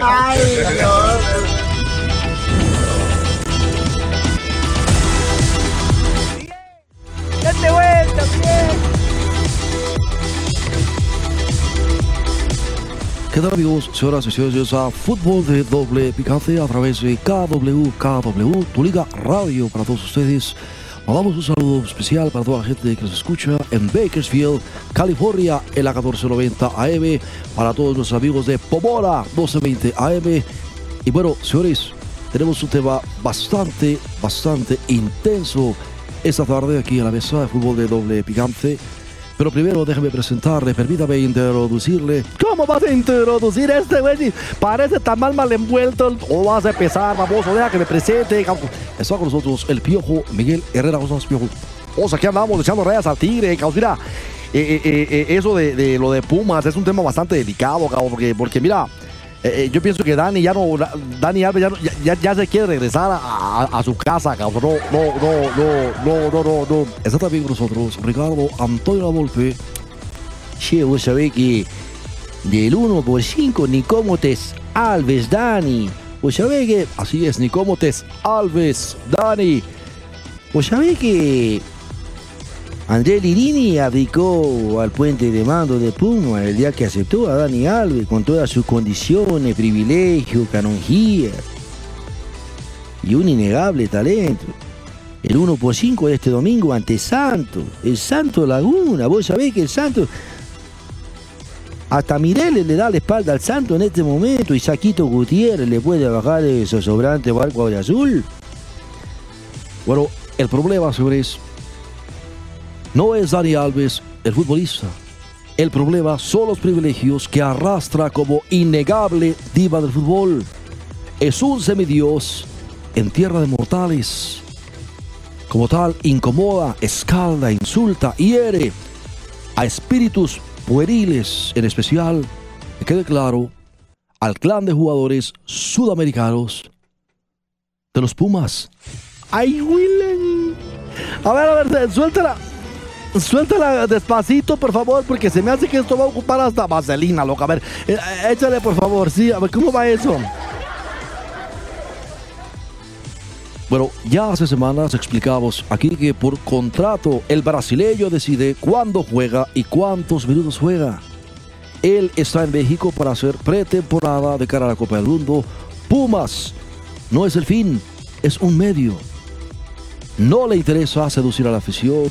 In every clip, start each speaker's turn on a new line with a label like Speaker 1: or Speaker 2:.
Speaker 1: ¡Ay, Dios! ¡Date vuelta, bien!
Speaker 2: ¿Qué tal amigos, señoras y señores? A Fútbol de Doble Picante a través de KW, KW, tu liga radio para todos ustedes. Mandamos un saludo especial para toda la gente que nos escucha en Bakersfield, California, en la 1490 AM, para todos nuestros amigos de Pomora, 1220 AM. Y bueno, señores, tenemos un tema bastante, bastante intenso esta tarde aquí en la mesa de fútbol de doble picante. Pero primero déjeme presentarle, permítame introducirle.
Speaker 3: ¿Cómo vas a introducir este güey? Parece tan mal mal envuelto. ¿O vas a empezar, baboso? Deja que me presente.
Speaker 2: Está con nosotros el piojo Miguel Herrera. ¿Cómo estás, piojo?
Speaker 3: O sea, aquí andamos echando rayas al tigre, cabrón. Mira, eh, eh, eh, eso de, lo de Pumas es un tema bastante delicado, porque, porque mira, eh, eh, yo pienso que Dani ya no, Dani Alves ya, no- ya, ya- se quiere regresar a, a- su casa, cabrón. No, no, no, no, no, no, no.
Speaker 2: Está también con nosotros Ricardo Antonio Lavolpe.
Speaker 4: Che, vos sabés que del 1 por 5 Nicomotes Alves Dani. Vos sabés que.
Speaker 2: Así es, Nicomotes Alves, Dani.
Speaker 4: Vos sabés que. André Lirini abdicó al puente de mando de Puma el día que aceptó a Dani Alves con todas sus condiciones, privilegios, canonjías y un innegable talento. El 1 por 5 de este domingo ante Santos, el Santo Laguna. Vos sabés que el Santo hasta Mireles le da la espalda al Santo en este momento y Saquito Gutiérrez le puede bajar ese sobrante barco de azul.
Speaker 2: Bueno, el problema, señores, no es Dani Alves, el futbolista. El problema son los privilegios que arrastra como innegable diva del fútbol. Es un semidios en tierra de mortales. Como tal, incomoda, escalda, insulta, hiere a espíritus pueriles, en especial, que quede claro, al clan de jugadores sudamericanos de los Pumas.
Speaker 3: ¡Ay, Willen! A ver, a ver, suéltala. Suéltala despacito, por favor, porque se me hace que esto va a ocupar hasta vaselina, loca. A ver, eh, échale, por favor, sí. A ver, ¿cómo va eso?
Speaker 2: Bueno, ya hace semanas explicamos aquí que por contrato el brasileño decide cuándo juega y cuántos minutos juega. Él está en México para hacer pretemporada de cara a la Copa del Mundo. Pumas no es el fin, es un medio. No le interesa seducir a la afición,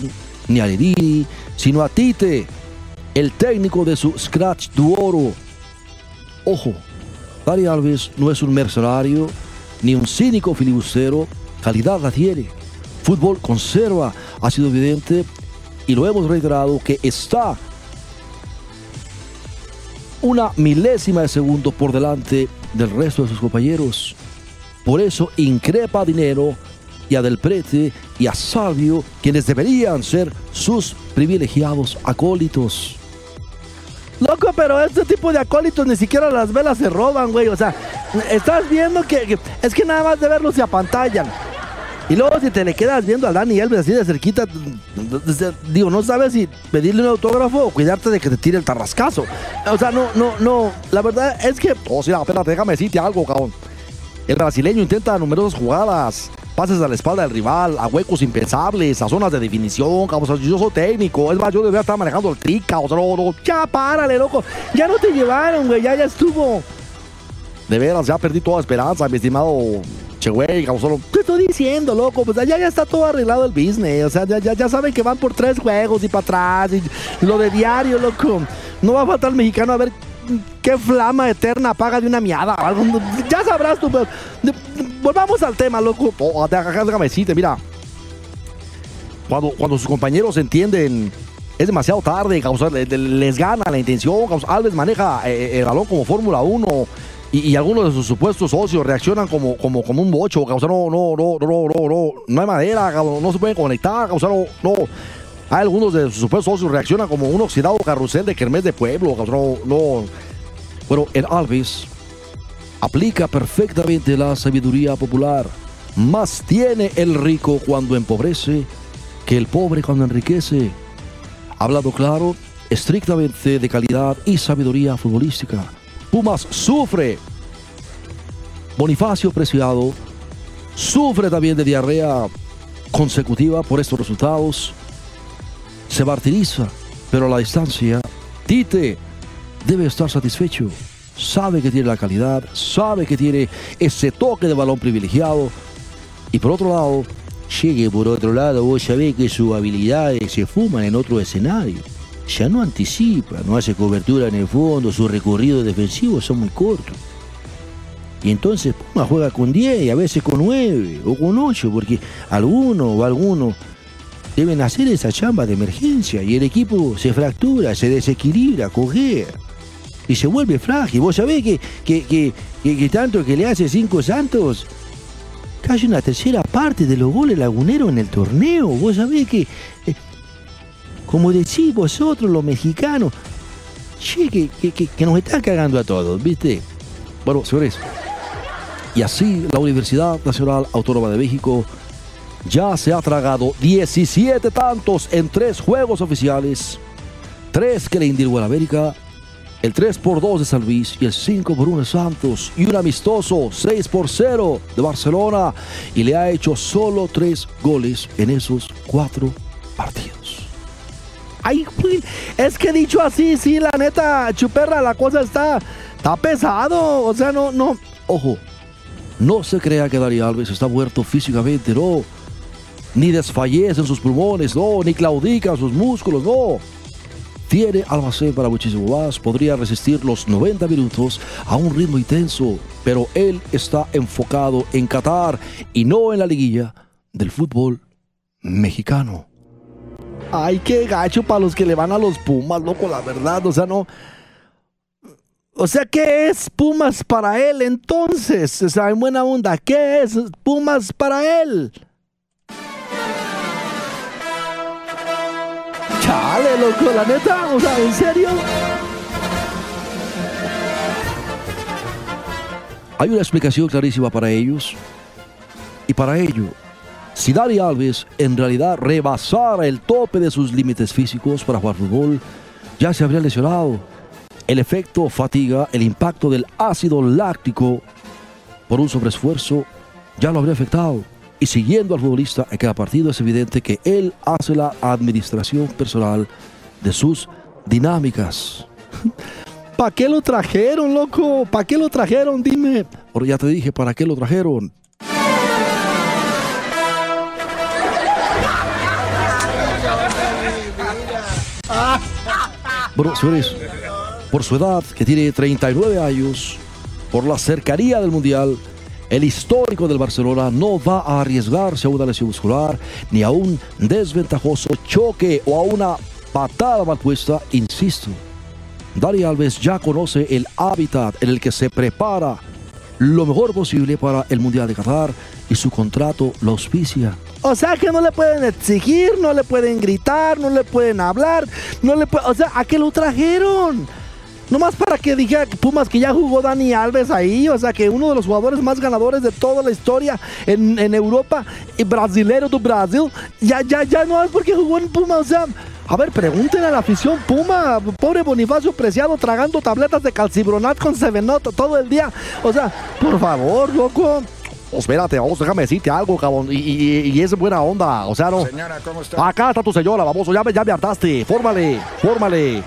Speaker 2: ni a Liriri, sino a Tite, el técnico de su Scratch Duoro. Ojo, Dani Alves no es un mercenario, ni un cínico filibustero, calidad la tiene. Fútbol conserva, ha sido evidente y lo hemos reiterado que está una milésima de segundo por delante del resto de sus compañeros. Por eso increpa Dinero y a Del Prete y a Salvio, quienes deberían ser sus privilegiados acólitos.
Speaker 3: Loco, pero este tipo de acólitos ni siquiera las velas se roban, güey. O sea, estás viendo que, es que nada más de verlos se apantallan. Y luego si te le quedas viendo a Dani Alves así de cerquita, digo, no sabes si pedirle un autógrafo o cuidarte de que te tire el tarrascazo. O sea, no, no, no. La verdad es que,
Speaker 2: Oh, sí, espérate, déjame decirte algo, cabrón. El brasileño intenta numerosas jugadas, pases a la espalda del rival, a huecos impensables, a zonas de definición. O sea, yo soy técnico, es más, yo debería estar manejando el cabrón. O sea,
Speaker 3: ya párale, loco. Ya no te llevaron, güey. Ya, ya estuvo.
Speaker 2: de veras, ya perdí toda esperanza, mi estimado Che, güey, cabrón. Solo...
Speaker 3: Te estoy diciendo, loco, pues ya, ya está todo arreglado el business. O sea, ya, ya, ya saben que van por tres juegos y para atrás. Y lo de diario, loco. No va a faltar el mexicano a ver qué flama eterna apaga de una miada. Ya sabrás tú, pero volvamos al tema, loco.
Speaker 2: Oh, déjame déjame decirte, mira. Cuando, cuando sus compañeros entienden es demasiado tarde, le- les gana la intención. Alves maneja eh, el balón como Fórmula 1 y, y algunos de sus supuestos socios reaccionan como, como, como un bocho, cabrón. no, no, no, no, no, no, no hay madera, no se pueden conectar, cabrón. no. Hay algunos de sus supuestos socios reaccionan como un oxidado carrusel de Kermés de pueblo, cabrón. no. Bueno, el Alves aplica perfectamente la sabiduría popular. Más tiene el rico cuando empobrece que el pobre cuando enriquece. Hablado claro, estrictamente de calidad y sabiduría futbolística. Pumas sufre. Bonifacio Preciado sufre también de diarrea consecutiva por estos resultados. Se martiriza, pero a la distancia, Tite debe estar satisfecho. Sabe que tiene la calidad, sabe que tiene ese toque de balón privilegiado. Y por otro lado,
Speaker 4: Llegue por otro lado, vos sabés que sus habilidades se fuman en otro escenario. Ya no anticipa, no hace cobertura en el fondo, sus recorridos defensivos son muy cortos. Y entonces Puma juega con 10 y a veces con 9 o con 8, porque alguno o alguno deben hacer esa chamba de emergencia y el equipo se fractura, se desequilibra, cojea y se vuelve frágil. Vos sabés que, que, que, que- tanto que le hace cinco santos, casi una tercera parte de los goles laguneros en el torneo. Vos sabés que, eh, como decís vosotros los mexicanos, che, que, nos están cagando a todos, ¿viste?
Speaker 2: Bueno, señores, y así la Universidad Nacional Autónoma de México ya se ha tragado 17 tantos en tres juegos oficiales, tres que le indirigó a América, el 3 por 2 de San Luis y el 5 por 1 de Santos y un amistoso 6 por 0 de Barcelona y le ha hecho solo tres goles en esos cuatro partidos.
Speaker 3: Ay, es que dicho así, sí, la neta, chuperra, la cosa está, está pesado. O sea, no, no.
Speaker 2: Ojo, no se crea que Dani Alves está muerto físicamente, no. Ni desfallecen sus pulmones, no. Ni claudican sus músculos, no. Tiene almacén para muchísimo más. Podría resistir los 90 minutos a un ritmo intenso. Pero él está enfocado en Qatar y no en la liguilla del fútbol mexicano.
Speaker 3: Ay, qué gacho para los que le van a los Pumas, loco, la verdad. O sea, no. O sea, ¿qué es Pumas para él entonces? O sea, en buena onda, ¿qué es Pumas para él? Chale, loco, la neta, o sea, ¿en serio?
Speaker 2: Hay una explicación clarísima para ellos. Y para ello, si Dani Alves en realidad rebasara el tope de sus límites físicos para jugar fútbol, ya se habría lesionado. El efecto fatiga, el impacto del ácido láctico por un sobreesfuerzo ya lo habría afectado. Y siguiendo al futbolista en cada partido es evidente que él hace la administración personal de sus dinámicas.
Speaker 3: ¿Para qué lo trajeron, loco? ¿Para qué lo trajeron? Dime.
Speaker 2: Ahora ya te dije para qué lo trajeron. Bueno, señores, por su edad, que tiene 39 años, por la cercanía del Mundial, el histórico del Barcelona no va a arriesgarse a una lesión muscular, ni a un desventajoso choque o a una patada mal puesta, insisto. Dani Alves ya conoce el hábitat en el que se prepara lo mejor posible para el Mundial de Qatar y su contrato lo auspicia.
Speaker 3: O sea que no le pueden exigir, no le pueden gritar, no le pueden hablar, no le pueden... O sea, ¿a qué lo trajeron? Nomás para que que Pumas que ya jugó Dani Alves ahí, o sea que uno de los jugadores más ganadores de toda la historia en, en Europa, y brasilero do Brasil, ya, ya, ya no es porque jugó en Puma, o sea, a ver, pregúntenle a la afición Puma, pobre Bonifacio Preciado tragando tabletas de calcibronat con Sevenot todo el día, o sea, por favor, loco.
Speaker 2: Espérate, vamos, déjame decirte algo, cabrón. Y, y- y es buena onda. O sea, no.
Speaker 5: Señora, ¿cómo está?
Speaker 2: Acá está tu señora, vamos, ya me, ya me hartaste. Fórmale, fórmale.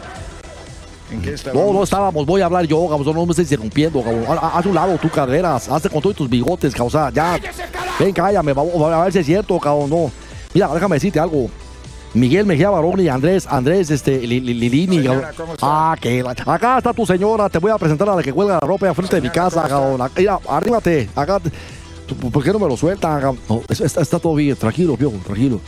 Speaker 5: ¿En qué estábamos?
Speaker 2: No, no estábamos, voy a hablar yo. No me estés interrumpiendo, ha- Haz un lado tu carreras, hazte con todos tus bigotes, sea, ya. Ven, cállame, vamos a ver si es cierto, cabrón. No. Mira, déjame decirte algo. Miguel Mejía Barón y Andrés, Andrés, este, Li- Li- Lilini. Ah, que la- acá está tu señora, te voy a presentar a la que cuelga la ropa al frente de mi casa,
Speaker 5: ¿cómo
Speaker 2: cabrón. Mira, arrímate, acá. te- ¿Tú- ¿Por qué no me lo sueltan? No, es- está, está todo bien, tranquilo, viejo, tranquilo.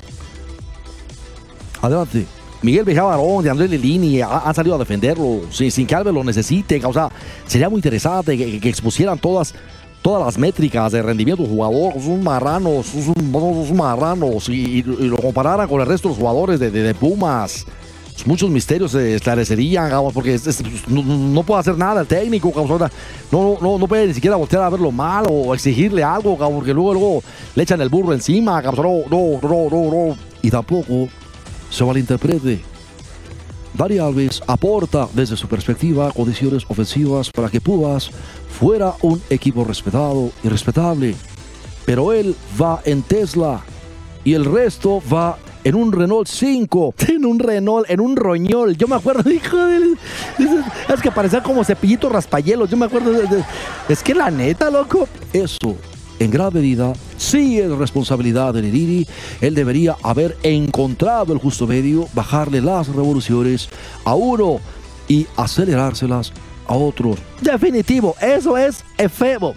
Speaker 2: Adelante. Miguel Beja Barón, de Andrés Lelini, ha- han salido a defenderlo sin, que Alves lo necesite. O sea, sería muy interesante que, expusieran todas, todas las métricas de rendimiento del jugador. Son marranos, son, marranos. Y, lo compararan con el resto de los jugadores de, de- Pumas. Muchos misterios se esclarecerían, cabrón, porque no, no puede hacer nada el técnico, No, no, no puede ni siquiera voltear a verlo mal o exigirle algo, porque luego, luego le echan el burro encima. No, no, no, no, no. Y tampoco se malinterprete. Dani Alves aporta desde su perspectiva condiciones ofensivas para que Pumas fuera un equipo respetado y respetable. Pero él va en Tesla y el resto va en un Renault 5.
Speaker 3: En un Renault, en un roñol. Yo me acuerdo, hijo de... Es que parecía como cepillito raspayelos. Yo me acuerdo de- Es que la neta, loco.
Speaker 2: Eso, en gran medida, sí es responsabilidad de Neriri. Él debería haber encontrado el justo medio, bajarle las revoluciones a uno y acelerárselas a otros.
Speaker 3: Definitivo, eso es efebo.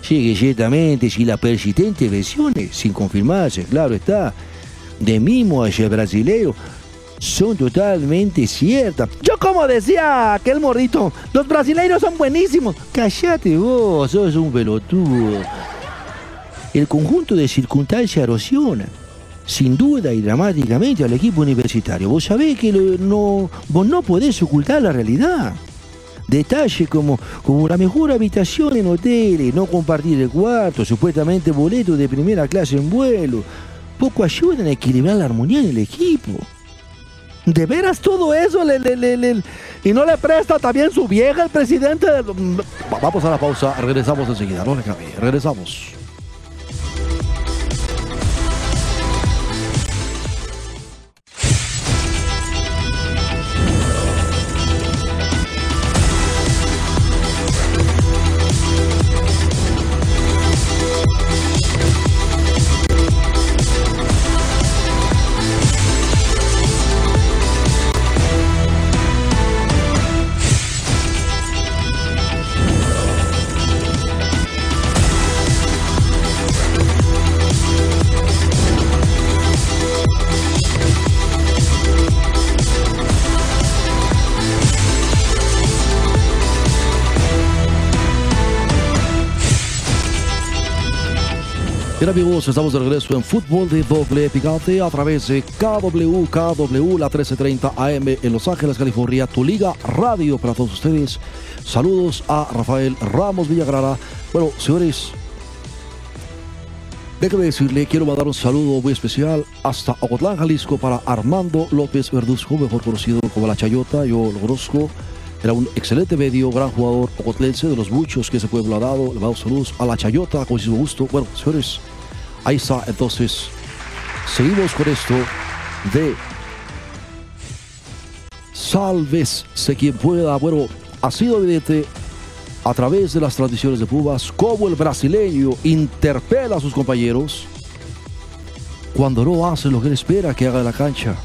Speaker 4: Sí, que ciertamente, si las persistentes versiones, sin confirmarse, claro está, de mismo hacia brasileño, son totalmente ciertas.
Speaker 3: Yo como decía aquel morrito, los brasileiros son buenísimos.
Speaker 4: Cállate vos, sos un pelotudo. El conjunto de circunstancias erosiona, sin duda y dramáticamente, al equipo universitario. Vos sabés que no, vos no podés ocultar la realidad. Detalles como, como la mejor habitación en hoteles, no compartir el cuarto, supuestamente boletos de primera clase en vuelo, poco ayudan a equilibrar la armonía en el equipo.
Speaker 3: De veras todo eso le, le- le- y no le presta también su vieja el presidente de...
Speaker 2: Va- Vamos a la pausa, regresamos enseguida, no le cambie, regresamos. Amigos, estamos de regreso en Fútbol de Doble Picante a través de KW, KW, la 1330 AM en Los Ángeles, California, tu liga radio para todos ustedes. Saludos a Rafael Ramos Villagrara. Bueno, señores, déjeme decirle, quiero mandar un saludo muy especial hasta Ocotlán, Jalisco, para Armando López Verduzco, mejor conocido como La Chayota. Yo lo conozco. Era un excelente medio, gran jugador ocotlense, de los muchos que ese pueblo ha dado. Le mando saludos a La Chayota, con muchísimo gusto. Bueno, señores, ahí está. Entonces, seguimos con esto de Sálvese quien pueda. Bueno, ha sido evidente a través de las transmisiones de Pumas cómo el brasileño interpela a sus compañeros cuando no hace lo que él espera que haga en la cancha.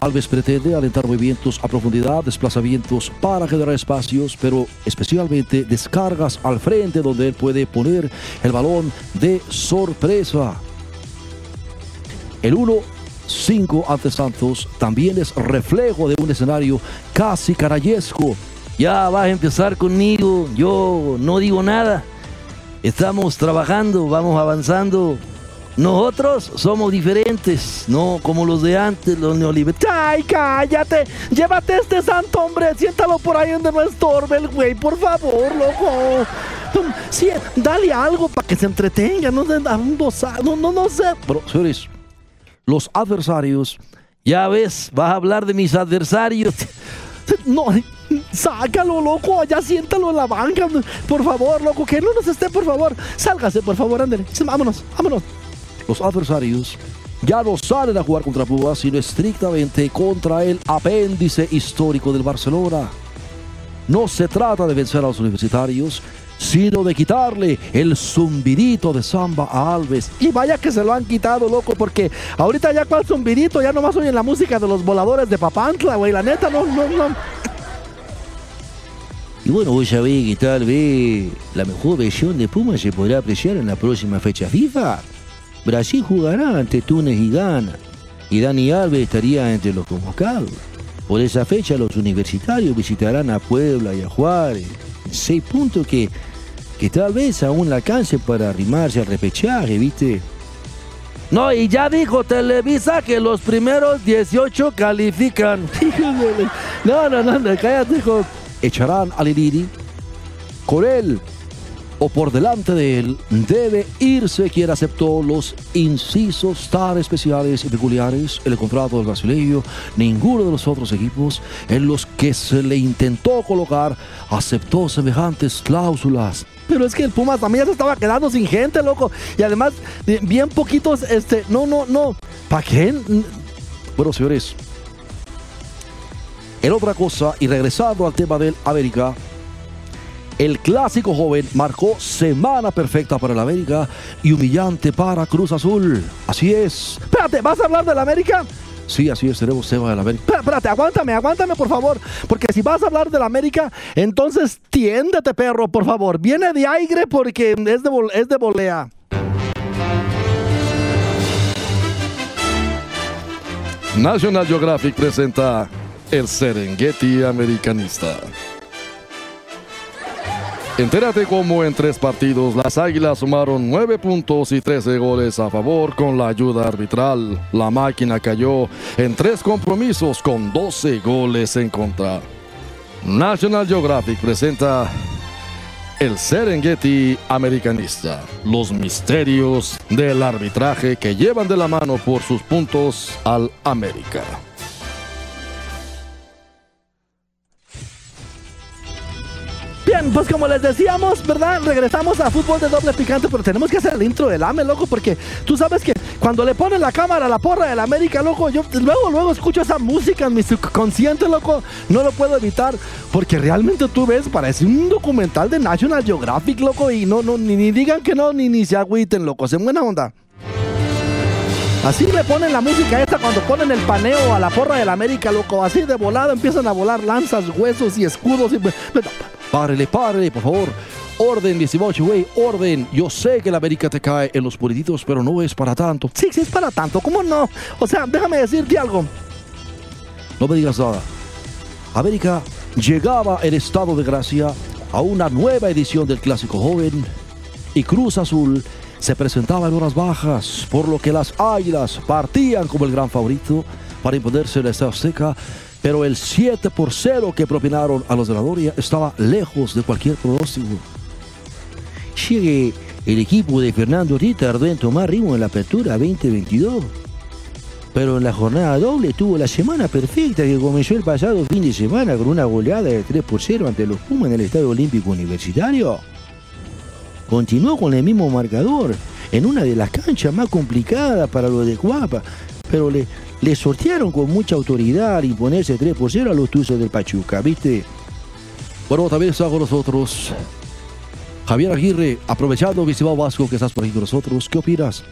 Speaker 2: Alves pretende alentar movimientos a profundidad, desplazamientos para generar espacios, pero especialmente descargas al frente donde él puede poner el balón de sorpresa. El 1-5 ante Santos también es reflejo de un escenario casi carayesco.
Speaker 4: Ya vas a empezar conmigo, yo no digo nada. Estamos trabajando, vamos avanzando. Nosotros somos diferentes, no como los de antes, los neoliberales.
Speaker 3: ¡Ay, cállate! Llévate este santo hombre, siéntalo por ahí donde no estorbe el güey, por favor, loco. Sí, dale algo para que se entretenga, no no, no, no sé.
Speaker 2: Pero, señores, los adversarios
Speaker 4: Ya ves, vas a hablar de mis adversarios.
Speaker 3: No, sácalo, loco, ya siéntalo en la banca, por favor, loco, que no nos esté, por favor. Sálgase, por favor, ándale. Vámonos, vámonos.
Speaker 2: Los adversarios ya no salen a jugar contra Pumas, sino estrictamente contra el apéndice histórico del Barcelona. No se trata de vencer a los universitarios, sino de quitarle el zumbidito de samba a Alves.
Speaker 3: Y vaya que se lo han quitado, loco, porque ahorita ya cual zumbidito, ya nomás oyen la música de los voladores de Papantla, güey, la neta, no, no, no.
Speaker 4: Y bueno, vos sabés que tal vez la mejor versión de Puma se podrá apreciar en la próxima fecha FIFA. Brasil jugará ante Túnez y Ghana. y Dani Alves estaría entre los convocados. Por esa fecha los universitarios visitarán a Puebla y a Juárez. Seis puntos que, que tal vez aún le alcance para arrimarse al repechaje, ¿viste?
Speaker 3: No, y ya dijo Televisa que los primeros 18 califican. No, no, no, cállate, hijo.
Speaker 2: Echarán a Liriri. Con él o por delante de él debe irse quien aceptó los incisos tan especiales y peculiares en el contrato del brasileño. Ninguno de los otros equipos en los que se le intentó colocar aceptó semejantes cláusulas.
Speaker 3: Pero es que el Pumas también ya se estaba quedando sin gente, loco. Y además, eh, bien poquitos, este, no, no, no. ¿Para qué?
Speaker 2: Bueno, señores, en otra cosa, y regresando al tema del América, el clásico joven marcó semana perfecta para el América y humillante para Cruz Azul. Así es.
Speaker 3: Espérate, ¿vas a hablar del América?
Speaker 2: Sí, así es, tenemos tema del América.
Speaker 3: Espérate, aguántame, aguántame, por favor. Porque si vas a hablar del América, entonces tiéndete, perro, por favor. Viene de aire porque es de, es de volea.
Speaker 2: National Geographic presenta el Serengeti Americanista. Entérate cómo en tres partidos las Águilas sumaron 9 puntos y 13 goles a favor con la ayuda arbitral. La máquina cayó en tres compromisos con 12 goles en contra. National Geographic presenta el Serengeti Americanista. Los misterios del arbitraje que llevan de la mano por sus puntos al América.
Speaker 3: Bien, pues como les decíamos, ¿verdad? Regresamos a fútbol de doble picante, pero tenemos que hacer el intro del AME, loco, porque tú sabes que cuando le ponen la cámara a la porra del América, loco, yo luego, luego escucho esa música en mi subconsciente, loco, no lo puedo evitar, porque realmente tú ves, parece un documental de National Geographic, loco, y no, no, ni, ni digan que no, ni, ni se agüiten, loco, en buena onda. Así le ponen la música esta cuando ponen el paneo a la porra del América, loco. Así de volada empiezan a volar lanzas, huesos y escudos. Y...
Speaker 2: Párele, párele, por favor. Orden, 18, güey, orden. Yo sé que la América te cae en los purititos, pero no es para tanto.
Speaker 3: Sí, sí es para tanto, ¿cómo no? O sea, déjame decirte algo.
Speaker 2: No me digas nada. América llegaba en estado de gracia a una nueva edición del Clásico Joven y Cruz Azul se presentaba en horas bajas, por lo que las Águilas partían como el gran favorito para imponerse en la Estadio Azteca, pero el 7 por 0 que propinaron a los de la Noria estaba lejos de cualquier pronóstico.
Speaker 4: Llegue el equipo de Fernando Ortiz tardó en tomar ritmo en la apertura 2022. Pero en la jornada doble tuvo la semana perfecta que comenzó el pasado fin de semana con una goleada de 3 por 0 ante los Pumas en el Estadio Olímpico Universitario. Continuó con el mismo marcador en una de las canchas más complicadas para los de Cuapa, pero le, le sortearon con mucha autoridad al imponerse 3 por 0 a los Tuzos del Pachuca, ¿viste?
Speaker 2: Bueno, también está con nosotros Javier Aguirre, aprovechando Visibao Vasco que estás por ahí con nosotros. ¿Qué opinas?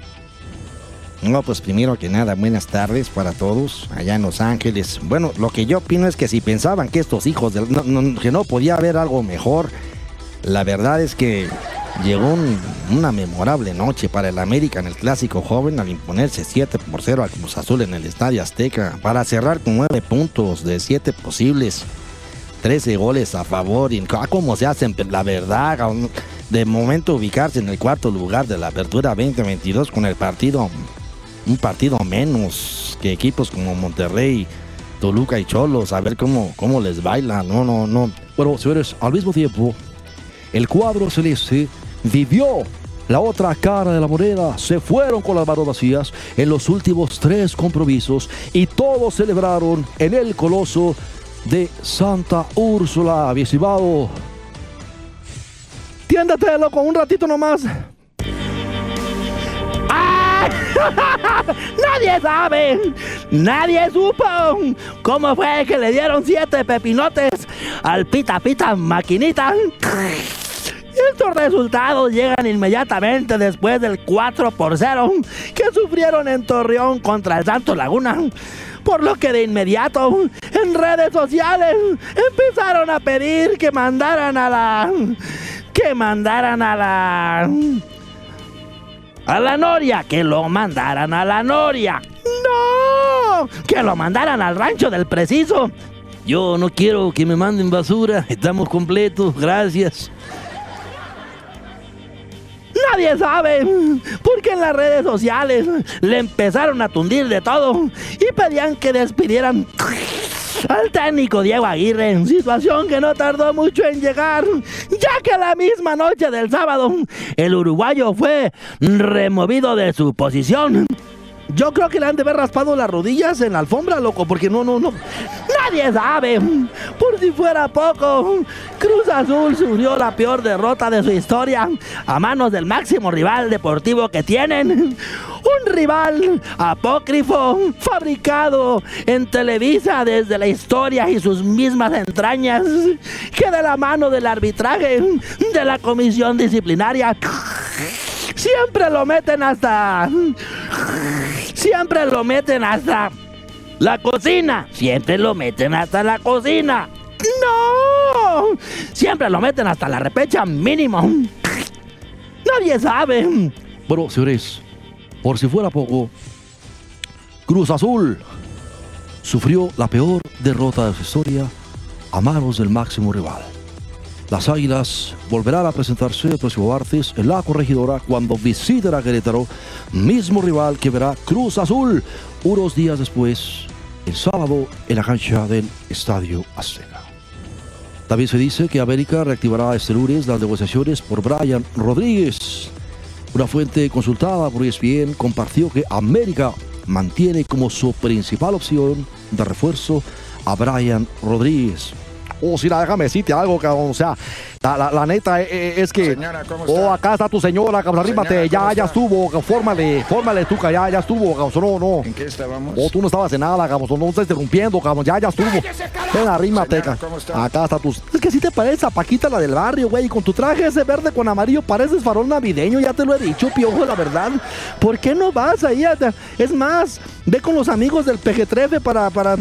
Speaker 4: No, pues primero que nada, buenas tardes para todos allá en Los Ángeles. Bueno, lo que yo opino es que si pensaban que estos hijos, no- no- que no podía haber algo mejor, la verdad es que llegó un- una memorable noche para el América en el Clásico Joven al imponerse 7 por 0 al Cruz Azul en el Estadio Azteca para cerrar con 9 puntos de 7 posibles. 13 goles a favor y cómo se hacen, la verdad, de momento ubicarse en el cuarto lugar de la apertura 2022 con el partido, un partido menos que equipos como Monterrey, Toluca y Cholos, a ver cómo, cómo les baila, no, no, no.
Speaker 2: Bueno, señores, al mismo tiempo, el cuadro celeste vivió la otra cara de la moneda. Se fueron con las manos vacías en los últimos tres compromisos y todos celebraron en el coloso de Santa Úrsula, Viesibao.
Speaker 3: Tiéndate, loco, un ratito nomás. ¡Ah! Nadie sabe, nadie supo cómo fue que le dieron siete pepinotes al pita pita maquinita. Estos resultados llegan inmediatamente después del 4 por 0 que sufrieron en Torreón contra el Santos Laguna. Por lo que de inmediato en redes sociales empezaron a pedir que mandaran a la... que mandaran a la... a la Noria, que lo mandaran a la Noria. ¡No! que lo mandaran al rancho del preciso.
Speaker 4: Yo no quiero que me manden basura. Estamos completos. Gracias.
Speaker 3: Nadie sabe, porque en las redes sociales le empezaron a tundir de todo y pedían que despidieran al técnico Diego Aguirre, situación que no tardó mucho en llegar, ya que la misma noche del sábado el uruguayo fue removido de su posición. Yo creo que le han de haber raspado las rodillas en la alfombra, loco, porque no, no, no. Nadie sabe. Si fuera poco, Cruz Azul sufrió la peor derrota de su historia a manos del máximo rival deportivo que tienen. Un rival apócrifo, fabricado en Televisa desde la historia y sus mismas entrañas, que de la mano del arbitraje, de la comisión disciplinaria, siempre lo meten hasta siempre lo meten hasta la cocina. Siempre lo meten hasta la cocina. ¡No! Siempre lo meten hasta la repecha mínimo. Nadie sabe.
Speaker 2: Bueno, señores, por si fuera poco, Cruz Azul sufrió la peor derrota de su historia a manos del máximo rival. Las Águilas volverán a presentarse el próximo martes en la corregidora cuando visiten a Querétaro, mismo rival que verá Cruz Azul unos días después, el sábado, en la cancha del Estadio Azteca. También se dice que América reactivará este lunes las negociaciones por Brian Rodríguez. Una fuente consultada por ESPN compartió que América mantiene como su principal opción de refuerzo a Brian Rodríguez. Oh, sí, déjame decirte algo, cabrón. O sea, la, la- la neta eh, eh, es que.
Speaker 5: Señora, ¿cómo
Speaker 2: oh, acá está tu señora, cabrón. Arrímate, ya,
Speaker 5: ¿cómo
Speaker 2: ya estuvo. Fórmale, fórmale tú, ya, ya estuvo, cabrón. No, no.
Speaker 5: ¿En qué estábamos?
Speaker 2: Oh, tú no estabas en nada, cabrón. No estás interrumpiendo, cabrón. Ya, ya estuvo. Ven,
Speaker 5: Señora,
Speaker 2: cabrón.
Speaker 5: ¿cómo está?
Speaker 2: Acá está tu. Es que sí te parece a Paquita, la del barrio, güey. Y con tu traje ese verde con amarillo pareces farol navideño. Ya te lo he dicho, piojo, la verdad. ¿Por qué no vas ahí? a- Es más, ve con los amigos del PG-13 para. para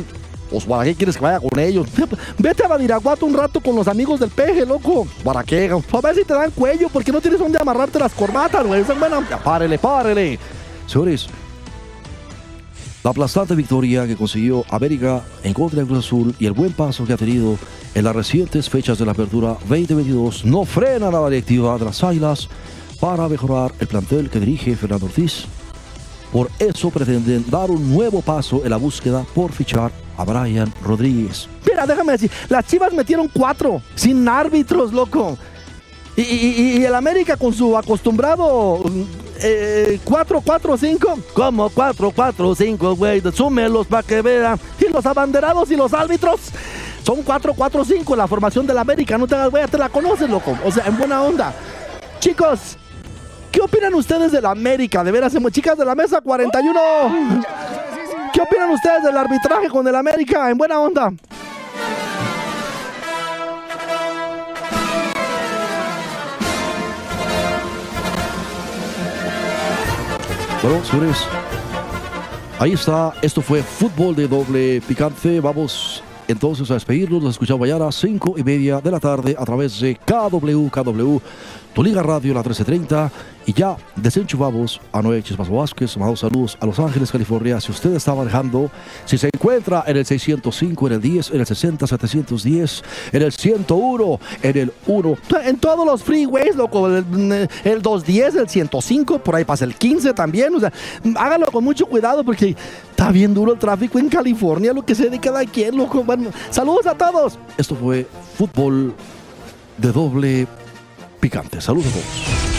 Speaker 2: pues, ¿para qué quieres que vaya con ellos? Vete a Badiraguato un rato con los amigos del peje, loco. ¿Para qué? A ver si te dan cuello, porque no tienes dónde amarrarte las corbatas, güey. Buenas. Ya, párele, párele. Señores, la aplastante victoria que consiguió América en contra de Cruz Azul y el buen paso que ha tenido en las recientes fechas de la apertura 2022 no frenan a la directiva de las Águilas para mejorar el plantel que dirige Fernando Ortiz. Por eso pretenden dar un nuevo paso en la búsqueda por fichar a Brian Rodríguez.
Speaker 3: Mira, déjame decir, las chivas metieron cuatro, sin árbitros, loco. Y- y el América con su acostumbrado eh, 4-4-5. ¿Cómo 4-4-5, güey? Súmelos para que vean. Y los abanderados y los árbitros son 4-4-5 la formación del América. No te hagas, güey, te la conoces, loco. O sea, en buena onda. Chicos, ¿qué opinan ustedes del América? De veras, chicas de la mesa 41. ¿Qué opinan ustedes del arbitraje con el América? En buena onda.
Speaker 2: Bueno, señores, ahí está. Esto fue fútbol de doble picante. Vamos entonces a despedirnos. Nos escuchamos mañana a 5 y media de la tarde a través de KW, KW, Tu Liga Radio, la 1330. Y ya desenchufamos a Noé Chispazo Vázquez. Amados saludos a Los Ángeles, California. Si usted está manejando, si se encuentra en el 605, en el 10, en el 60, 710, en el 101, en el 1,
Speaker 3: En todos los freeways, loco, el, el 210, el 105, por ahí pasa el 15 también. O sea, hágalo con mucho cuidado porque está bien duro el tráfico en California, lo que sé de cada quien, loco. Saludos a todos.
Speaker 2: Esto fue fútbol de doble picante. Saludos a todos.